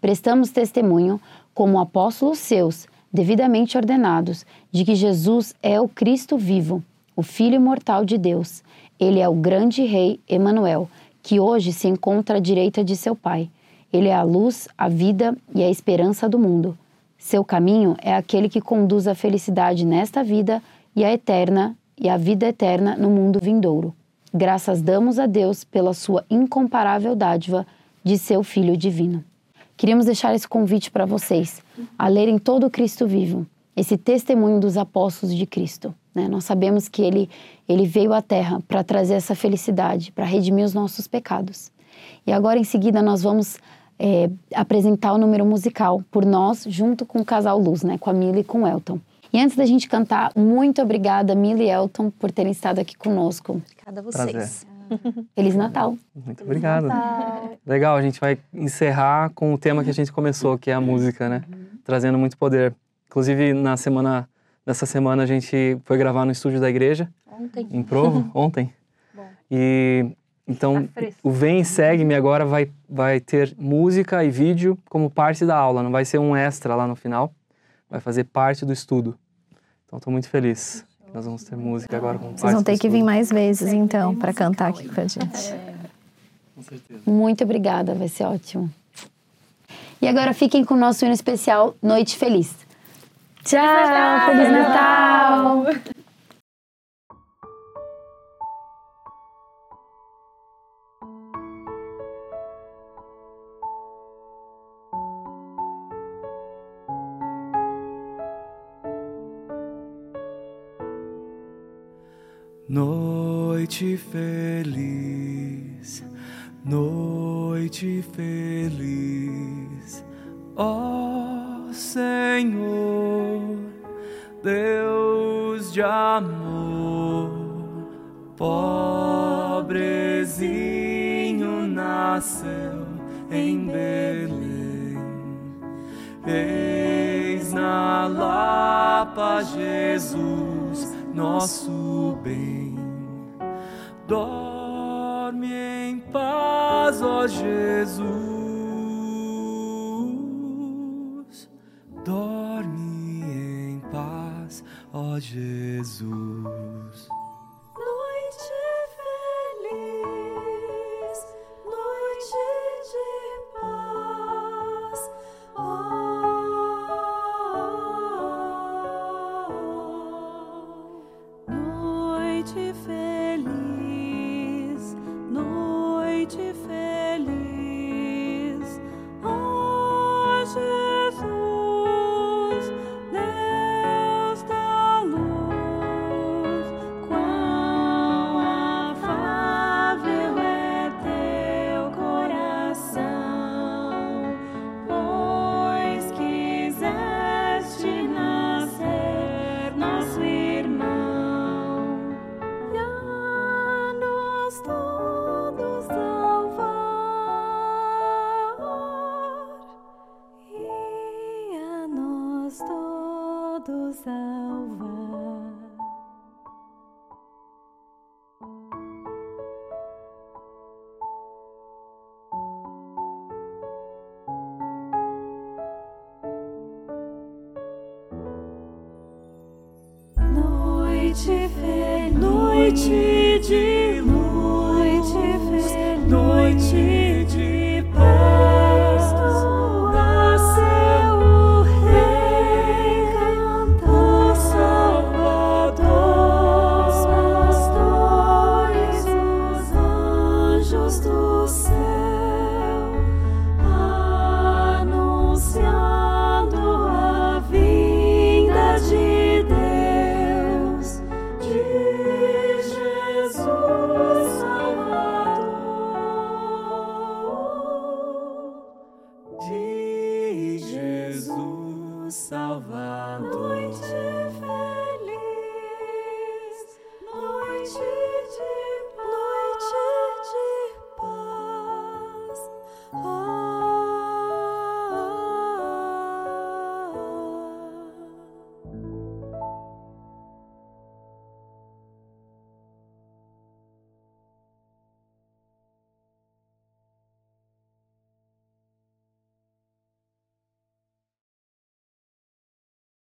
Prestamos testemunho como apóstolos seus devidamente ordenados, de que Jesus é o Cristo vivo, o Filho imortal de Deus. Ele é o grande Rei Emanuel, que hoje se encontra à direita de seu Pai. Ele é a luz, a vida e a esperança do mundo. Seu caminho é aquele que conduz à felicidade nesta vida e a eterna e a vida eterna no mundo vindouro. Graças damos a Deus pela sua incomparável dádiva de seu Filho divino. Queríamos deixar esse convite para vocês a lerem todo o Cristo vivo, esse testemunho dos apóstolos de Cristo. Né? Nós sabemos que ele, ele veio à Terra para trazer essa felicidade, para redimir os nossos pecados. E agora, em seguida, nós vamos é, apresentar o número musical por nós, junto com o casal Luz, né? com a Mila e com o Elton. E antes da gente cantar, muito obrigada, Mila e Elton, por terem estado aqui conosco. Obrigada a vocês. Prazer. Feliz Natal! Muito obrigado. Legal, a gente vai encerrar com o tema que a gente começou, que é a música, né? Trazendo muito poder. Inclusive, na semana, nessa semana a gente foi gravar no estúdio da igreja, Ontem. em Provo, *laughs* ontem. Bom. E então Tá o Vem e Segue-me agora vai, vai ter música e vídeo como parte da aula, não vai ser um extra lá no final, vai fazer parte do estudo. Então estou muito feliz. Nós vamos ter música agora como Vocês vão ter que vir mais vezes, então, para cantar aqui com a gente. Com certeza. Muito obrigada, vai ser ótimo. E agora fiquem com o nosso hino especial Noite Feliz. Tchau! Feliz Natal! Noite feliz, noite feliz, ó Senhor, Deus de amor, pobrezinho nasceu em Belém. Eis na Lapa Jesus, nosso. Dorme em paz, ó Jesus.